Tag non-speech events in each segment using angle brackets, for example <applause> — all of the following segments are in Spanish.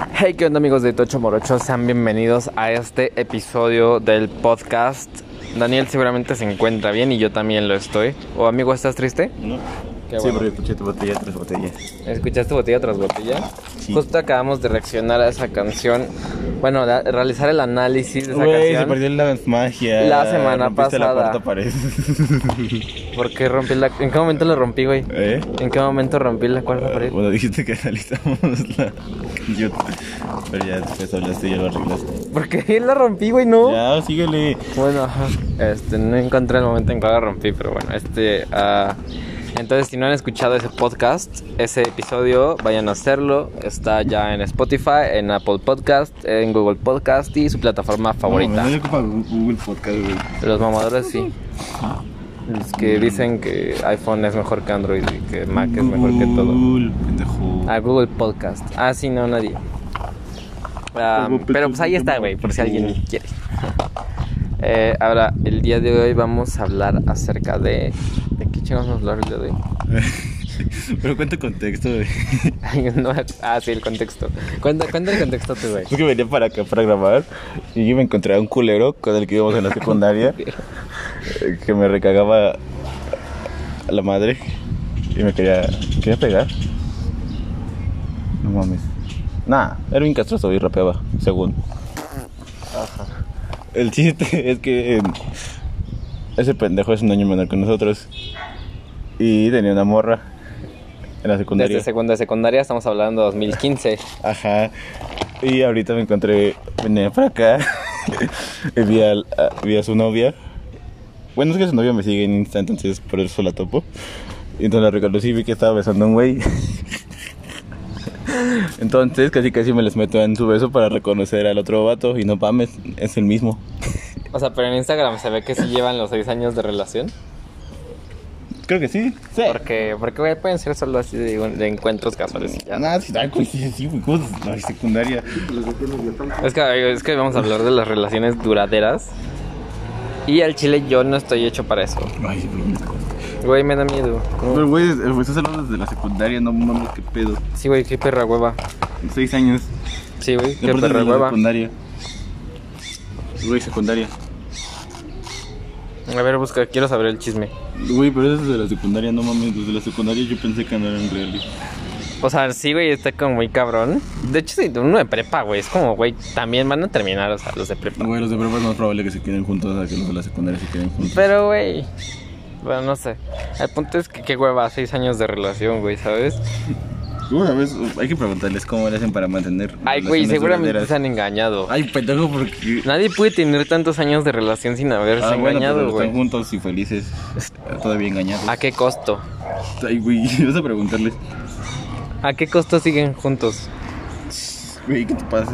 Hey, ¿qué onda amigos de Tocho Morocho? Sean bienvenidos a este episodio del podcast. Daniel seguramente se encuentra bien y yo también lo estoy. ¿O amigo, estás triste? No. Qué sí, bueno. porque escuché tu botella tras botella. ¿Escuchaste botella tras botella? Sí. Justo acabamos de reaccionar a esa canción. Bueno, de realizar el análisis de esa se canción. perdió la magia. La semana Rompiste pasada. la cuarta pared. <laughs> ¿Por qué rompí la... ¿En qué momento lo rompí, güey? ¿Eh? ¿En qué momento rompí la cuarta pared? Bueno, dijiste que <laughs> analizamos la... Yo... Pero ya después hablaste y ya lo arreglaste. ¿Por qué <laughs> la rompí, güey? No. Ya, síguele. Bueno, este, no encontré el momento en que la rompí, pero bueno, este, ah, entonces si no han escuchado ese podcast, ese episodio, vayan a hacerlo. Está ya en Spotify, en Apple Podcast, en Google Podcast y su plataforma favorita. No, ocupa Google Podcast, güey. Los mamadores sí. Los que dicen que iPhone es mejor que Android y que Mac es mejor que todo. Google, pendejo. A Google Podcast. Ah, sí, no, nadie. Ah, pero pues ahí está, güey, por si alguien quiere. Eh, ahora, el día de hoy vamos a hablar acerca de... ¿De? <laughs> Pero cuenta contexto, güey. No, ah, sí, el contexto. Cuenta, cuenta el contexto tú, güey. Es que venía para acá para grabar y yo me encontré a un culero con el que íbamos en la secundaria que me recagaba a la madre y me quería, me quería pegar. No mames. Nah, era un castroso y rapeaba, según. El chiste es que eh, ese pendejo es un año menor que nosotros y tenía una morra en la secundaria. Desde segunda de secundaria estamos hablando de 2015. Ajá. Y ahorita me encontré, venía para acá <laughs> y vi, a, vi a su novia. Bueno, es que su novia me sigue en Insta, entonces por eso la topo. Y entonces la reconocí y vi que estaba besando a un güey. <laughs> Entonces casi casi me les meto en su beso para reconocer al otro vato y no mames, es el mismo. O sea, pero en Instagram se ve que sí llevan los 6 años de relación. Creo que sí. Sí. Porque, porque güey, pueden ser solo así de, de encuentros casuales. y ya. Nada, sí, ay, güey, sí, sí, güey, cosas, la secundaria. Es que, es que vamos a hablar de las relaciones duraderas. Y al chile yo no estoy hecho para eso. Ay, güey. Güey, me da miedo. Pero güey, es- estás hablando desde la secundaria, no mames, qué pedo. Sí, güey, qué perra hueva. Seis años. Sí, güey, qué Aparte perra de la hueva. secundaria. Güey, secundaria. A ver, busca, quiero saber el chisme. Güey, pero eso es de la secundaria, no mames. Desde la secundaria yo pensé que no eran reales. O sea, sí, güey, está como muy cabrón. De hecho, sí, uno de prepa, güey, es como, güey, también van a terminar, o sea, los de prepa. Güey, los de prepa es más probable que se queden juntos a que los de la secundaria se queden juntos. Pero, güey, bueno, no sé. El punto es que qué hueva, seis años de relación, güey, ¿sabes? Una vez hay que preguntarles cómo le hacen para mantener. Ay, güey, seguramente duraderas. se han engañado. Ay, pendejo, porque. Nadie puede tener tantos años de relación sin haberse Ah, engañado, güey. están juntos y felices. Todavía engañados. ¿A qué costo? Ay, güey, <laughs> vas a preguntarles. ¿A qué costo siguen juntos? Güey, ¿qué te pasa?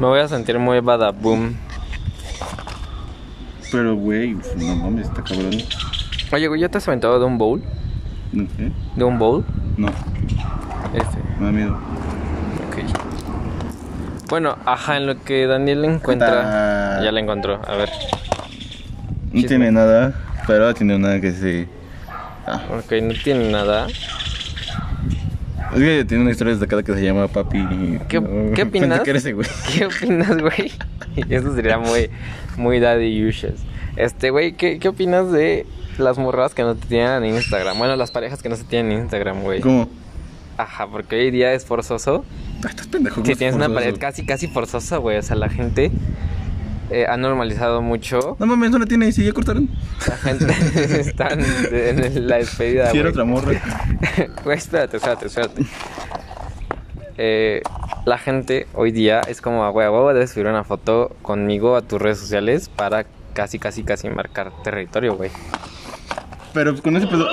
Me voy a sentir muy badaboom. Pero, güey, no mames, está cabrón. Oye, güey, ¿ya te has aventado de un bowl? ¿No qué? ¿De un bowl? No, Este, me da miedo. ok. Bueno, ajá, en lo que Daniel encuentra... Ya la encontró, a ver. No Chisme. tiene nada, pero tiene una que se. Ah, Ok, no tiene nada. es que tiene una historia destacada que se llama Papi. ¿Qué- qué opinas? Que güey. ¿Qué opinas, güey? <laughs> Eso sería muy, muy daddy issues. Este, güey, ¿qué, ¿qué opinas de las morras que no te tienen en Instagram? Bueno, las parejas que no se tienen en Instagram, güey. ¿Cómo? Ajá, porque hoy día es forzoso. Ah, estás pendejo. Si ¿cómo es tienes una pared casi, casi forzosa, güey. O sea, la gente eh, ha normalizado mucho. No mames, no la tiene y sí, ya cortaron. La gente <laughs> está en, la despedida, Si güey. otra morra. <laughs> Güey, espérate, espérate, espérate. Eh, la gente hoy día es como, güey, a huevo debes subir una foto conmigo a tus redes sociales para casi, casi, casi marcar territorio, güey. Pero con ese pedo.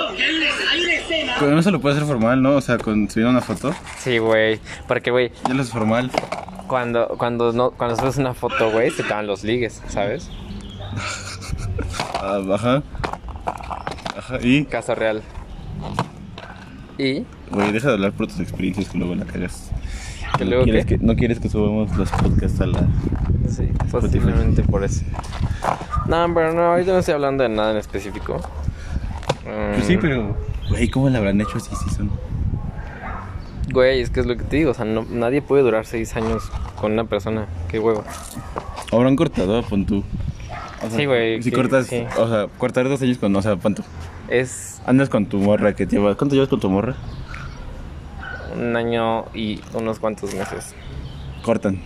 Con eso lo puede hacer formal, ¿no? O sea, con subir una foto. Sí, güey. Porque, güey, Ya lo es formal. cuando, cuando, no, cuando subes una foto, güey, se te van los ligues, ¿sabes? Ah, ajá. Ajá. Y. Caso real. Y Güey, deja de hablar por tus experiencias que luego la cagas. ¿Que no luego quieres qué? que No quieres que subamos los podcasts a la. Sí, posiblemente por eso. No, pero no, ahorita no estoy hablando de nada en específico. Pues sí, pero. Güey, ¿cómo le habrán hecho así si son? Güey, es que es lo que te digo. O sea, no, nadie puede durar seis años con una persona. Qué huevo. Han cortado, pon tú. O sea, Sí, güey, Si cortas, sí. o sea, cortar dos años con, o sea, tú. Es Andas con tu morra que llevas. ¿Cuánto llevas con tu morra? un año y unos cuantos meses. Cortan,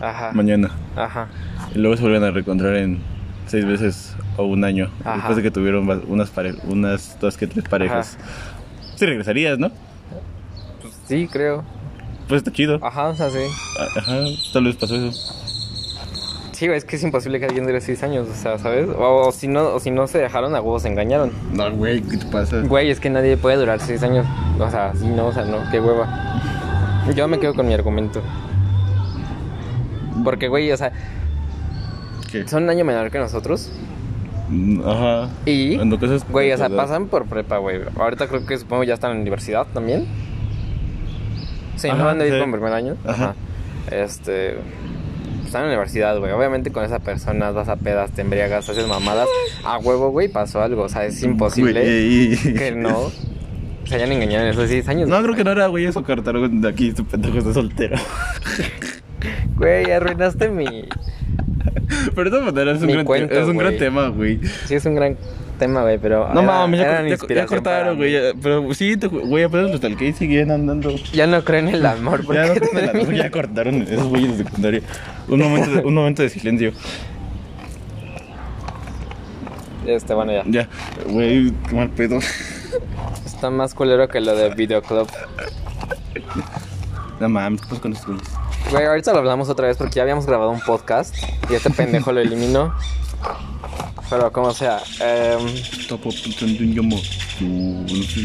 Ajá. mañana. Ajá. Y luego se vuelven a reencontrar en seis veces o un año. Ajá. Después de que tuvieron unas, unas dos que tres parejas. Sí regresarías, ¿no? Pues sí, creo. Pues está chido. Ajá, o sea, sí. Ajá, tal vez pasó eso. Sí, es que es imposible que alguien dure seis años, o sea, ¿sabes? O, o si no, o si no se dejaron, a huevos se engañaron. No, güey, ¿qué te pasa? Güey, es que nadie puede durar seis años. O sea, sí, no, o sea, no, qué hueva. Yo me quedo con mi argumento. Porque, güey, o sea, ¿Qué? son un año menor que nosotros. Mm, Ajá. Y, En lo que es güey, o sea, pasan por prepa, güey. Ahorita creo que supongo ya están en la universidad también. Sí, Ajá, ¿no van a ir sí. con primer año? Ajá. Este. Están en la universidad, güey. Obviamente con esa persona vas a pedas, te embriagas, haces mamadas. A huevo, güey, pasó algo. O sea, es imposible Güey, que no se hayan engañado en esos 10 años. No, creo que no era, güey, eso cortaron de aquí, este pendejo está soltero. Güey, arruinaste mi. <laughs> Pero es un, Mi gran, cuento, es un gran tema, güey. Sí, es un gran tema, güey, pero. No mames, ya, ya- ya, cortaron, güey. Pero sí, güey, apenas los talqué y siguen andando. Ya no creo en el amor, porque Ya, no, te la- ya cortaron esos güeyes de secundaria. Un momento de, un momento de silencio. Este, bueno, ya. Ya, güey, qué mal pedo. Está más culero que lo de Videoclub. No mames, ¿qué pasa con estos? Güey, ahorita lo hablamos otra vez porque ya habíamos grabado un podcast y este pendejo lo eliminó. Pero como sea. yomo.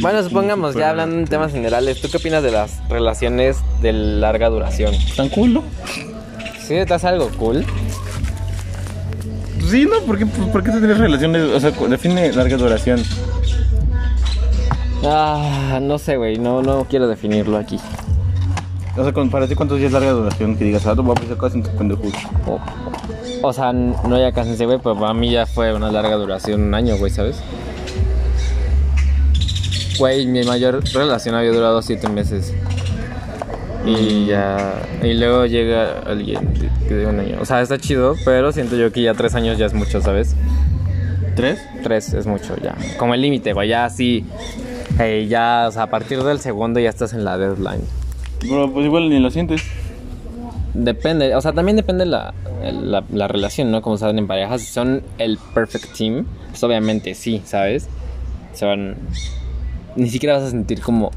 bueno, supongamos, ya hablando en temas generales, ¿tú qué opinas de las relaciones de larga duración? ¿Tan cool, no? ¿Sí te hace algo cool? Pues Sí, ¿no? ¿Por qué, por qué tendrías relaciones? O sea, define larga duración. Ah, no sé, güey, no, no quiero definirlo aquí. O sea, para ti, ¿cuántos días larga duración? Que digas, ah, no vamos a casi en tu pendejo. O, o sea, no ya casi güey, pero para mí ya fue una larga duración, un año, güey, ¿sabes? Güey, mi mayor relación había durado siete meses. Y ya. Y luego llega alguien que de un año. O sea, está chido, pero siento yo que ya tres años ya es mucho, ¿sabes? ¿Tres? Tres es mucho ya. Como el límite, güey, ya así. eh, ya, o sea, a partir del segundo ya estás en la deadline. Pero pues igual ni lo sientes. Depende, o sea, también depende la, la, la relación, ¿no? Como saben en parejas, si son el perfect team, pues obviamente sí, ¿sabes? Se van... Ni siquiera vas a sentir como,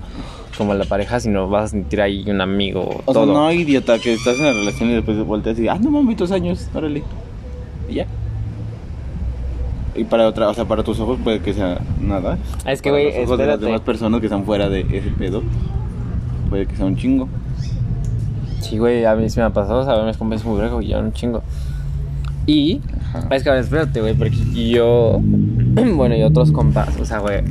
como la pareja, sino vas a sentir ahí un amigo, O todo. sea, no, idiota, que estás en la relación y después volteas y dices, ah, no mames, dos años, órale. Y ya. Y para otra, o sea, para tus ojos puede que sea nada. Ah, es que, güey, los ojos de las espérate. demás personas que están fuera de ese pedo, puede que sea un chingo. Sí, güey, a mí sí me ha pasado, o sea, me compras muy viejo y ya un chingo. Y, es que ahora espérate, güey, porque yo, <clears throat> bueno, y otros compas, o sea, güey,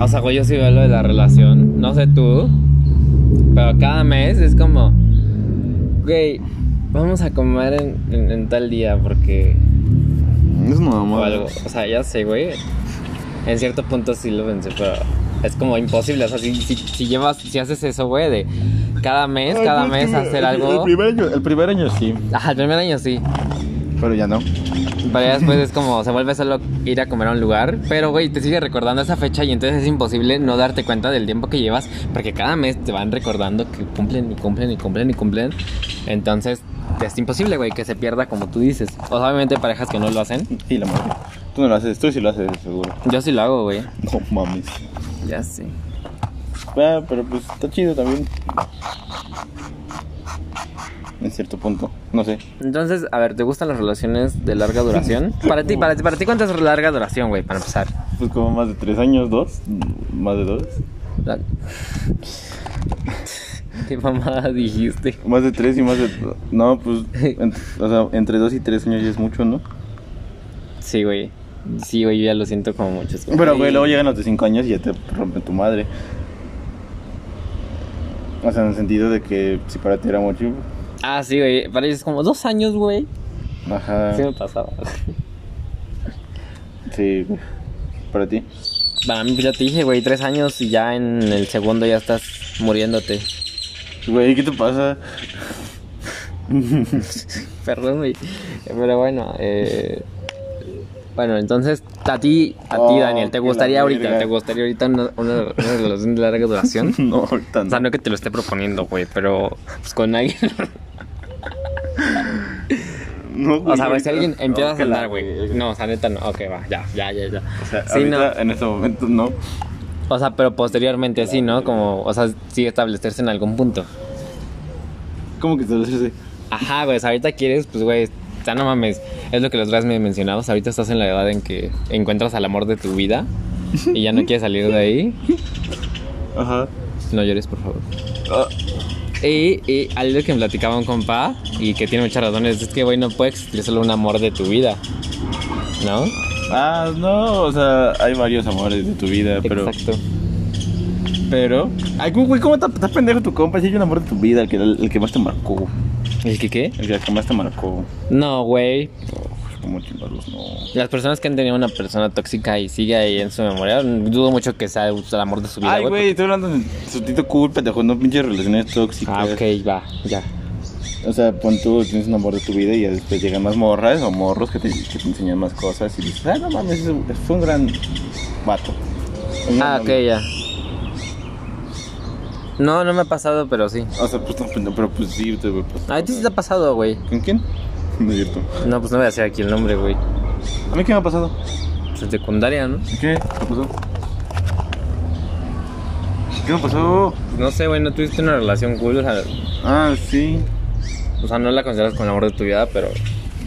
o sea, güey, yo sí veo lo de la relación, no sé tú, pero cada mes es como, güey, vamos a comer en, en- en tal día porque, Es una o algo, o sea, ya sé, güey, en cierto punto sí lo pensé, pero es como imposible, o sea, si, si, si llevas, si haces eso, güey, de cada mes, cada mes hacer algo... El primer año, el primer año sí, Ajá, el primer año sí. pero ya no. Pero ya después es como, se vuelve solo ir a comer a un lugar. Pero, güey, te sigue recordando esa fecha y entonces es imposible no darte cuenta del tiempo que llevas. Porque cada mes te van recordando que cumplen y cumplen y cumplen y cumplen. Entonces, es imposible, güey, que se pierda como tú dices. O sea, obviamente hay parejas que no lo hacen. Y la madre. Tú no lo haces, tú sí lo haces, seguro. Yo sí lo hago, güey. No mames. Ya sé. Ah, pero pues está chido también. En cierto punto, no sé. Entonces, a ver, ¿te gustan las relaciones de larga duración? <laughs> Para ti, para ti, para ti, ¿cuánto es larga duración, güey? Para empezar. Pues como más de tres años, dos, más de dos. La- ¿Qué mamada dijiste? Más de tres y más de... No, pues, <laughs> o sea, entre dos y tres años ya es mucho, ¿no? Sí, güey. Sí, güey, yo ya lo siento como mucho. Es como, Pero, güey, "Ey". luego llegan los de cinco años y ya te rompen tu madre. O sea, en el sentido de que si para ti era mucho, Ah, sí, güey. Para ellos es como dos años, güey. ajá, Sí me pasaba. sí, güey. para ti. Para mí, pues ya te dije, güey, tres años y ya en el segundo ya estás muriéndote. Güey, ¿qué te pasa? <laughs> Perdón, güey. Pero bueno, eh... Bueno, entonces, a ti, a ti, Oh, Daniel, ¿te gustaría ahorita, te gustaría ahorita una, una, una relación de larga duración? <laughs> No, ahorita O sea, no. no que te lo esté proponiendo, güey, pero pues con alguien. <laughs> No, O sea, güey, ahorita- si alguien empieza no, a andar, güey. No, o sea, neta no. Ok, va, ya, ya, ya, ya. O sea, Sí, no. ahorita, en este momento no. O sea, pero posteriormente sí, ¿no? Como, o sea, sí establecerse en algún punto. ¿Cómo que haces? Ajá, güey, sea, ahorita quieres, pues, güey, no mames. Es lo que los me mencionabas. Ahorita estás en la edad en que encuentras al amor de tu vida y ya no quieres salir de ahí. Ajá. No llores, por favor. Ah, Y, y algo que me platicaba un compa y que tiene muchas razones es que, güey, no puede existir solo un amor de tu vida. ¿No? Ah, no, o sea, hay varios amores de tu vida, pero. Exacto. Pero. Ay, güey, ¿cómo está, está pendejo tu compa? Si hay un amor de tu vida, el que, el que más te marcó. ¿El que qué? El que más te marcó. No, güey. Como chingados, no. Las personas que han tenido una persona tóxica y sigue ahí en su memoria, dudo mucho que sea el amor de su vida. Ay, güey, estoy hablando de su tito cool, pendejo, no pinches relaciones tóxicas. Ah, ok, va, ya. O sea, pon tú, tienes un amor de tu vida y después llegan más morras o morros que te, que te enseñan más cosas y dices, ah, no mames, fue un gran vato. Ah, ok, novio". ya. No, no me ha pasado, pero sí. O sea, pues no, pero pues sí, te pues, A ti sí te ha pasado, güey. ¿Con quién? No es cierto. No, pues no voy a decir aquí el nombre, güey. ¿A mí qué me ha pasado? Pues en secundaria, ¿no? ¿Qué? ¿Qué pasó? ¿Qué me pasó? No sé, güey, no tuviste una relación cool, o sea, Ah, sí. o sea no la consideras con el amor de tu vida, pero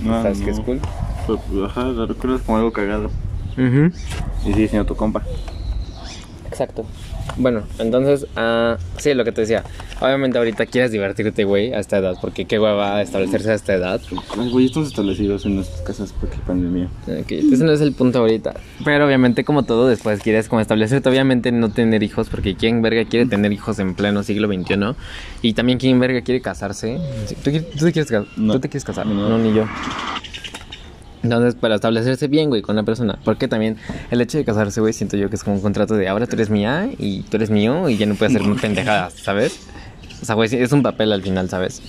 No, sabes no. que es cool. Pero, pues, ajá, la recuerdas como algo cagado. Mhm. Y sigue siendo tu compa. Exacto. Bueno, entonces, ah, sí, lo que te decía. Obviamente ahorita quieres divertirte, güey, a esta edad, porque qué hueva establecerse a esta edad. Ay, güey, estamos establecidos en nuestras casas porque pandemia. Ok, ese no es el punto ahorita. Pero obviamente, como todo, después quieres como establecerte, obviamente no tener hijos, porque quién verga quiere tener hijos en pleno siglo XXI. Y también quién verga quiere casarse. ¿Tú, tú te quieres, No. ¿Tú te quieres casar? No. No. ni yo. Entonces, para establecerse bien, güey, con una persona. Porque también el hecho de casarse, güey, siento yo que es como un contrato de ahora tú eres mía y tú eres mío y ya no puedes hacer <laughs> pendejadas, ¿sabes? O sea, güey, es un papel al final, ¿sabes?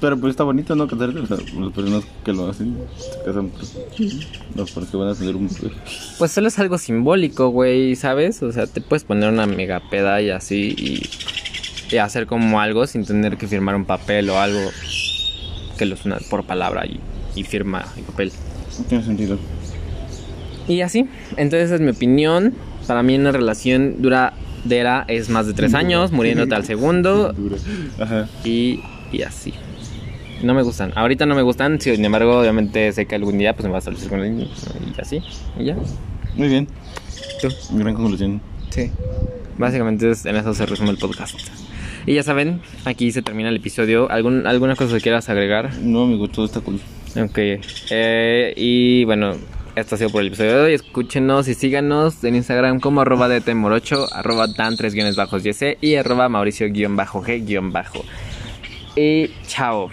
Pero pues está bonito, ¿no? Casarte. O sea, las personas que lo hacen se casan por, no, porque van a tener un. Pues solo es algo simbólico, güey, ¿sabes? O sea, te puedes poner una mega peda y así y, y hacer como algo sin tener que firmar un papel o algo que lo suena por palabra y, y firma y papel. No tiene sentido. Y así, entonces es mi opinión. Para mí una relación duradera es más de tres años, muriéndote al segundo <laughs> Dura. Ajá. y, y así. No me gustan. Ahorita no me gustan, sin embargo, obviamente sé que algún día pues me va a establecer con él y así, y ya. Muy bien. ¿Tú? Gran conclusión. Sí. Básicamente es- en eso se resume el podcast. Y ya saben, aquí se termina el episodio. ¿Algún, ¿Alguna cosa que quieras agregar? No, amigo, todo está cool. Ok. Eh, y bueno, esto ha sido por el episodio de hoy. Escúchenos y síganos en Instagram como arroba dtmorocho, arroba dan 3 guiones bajos y y arroba mauricio guion bajo g guion bajo. Y chao.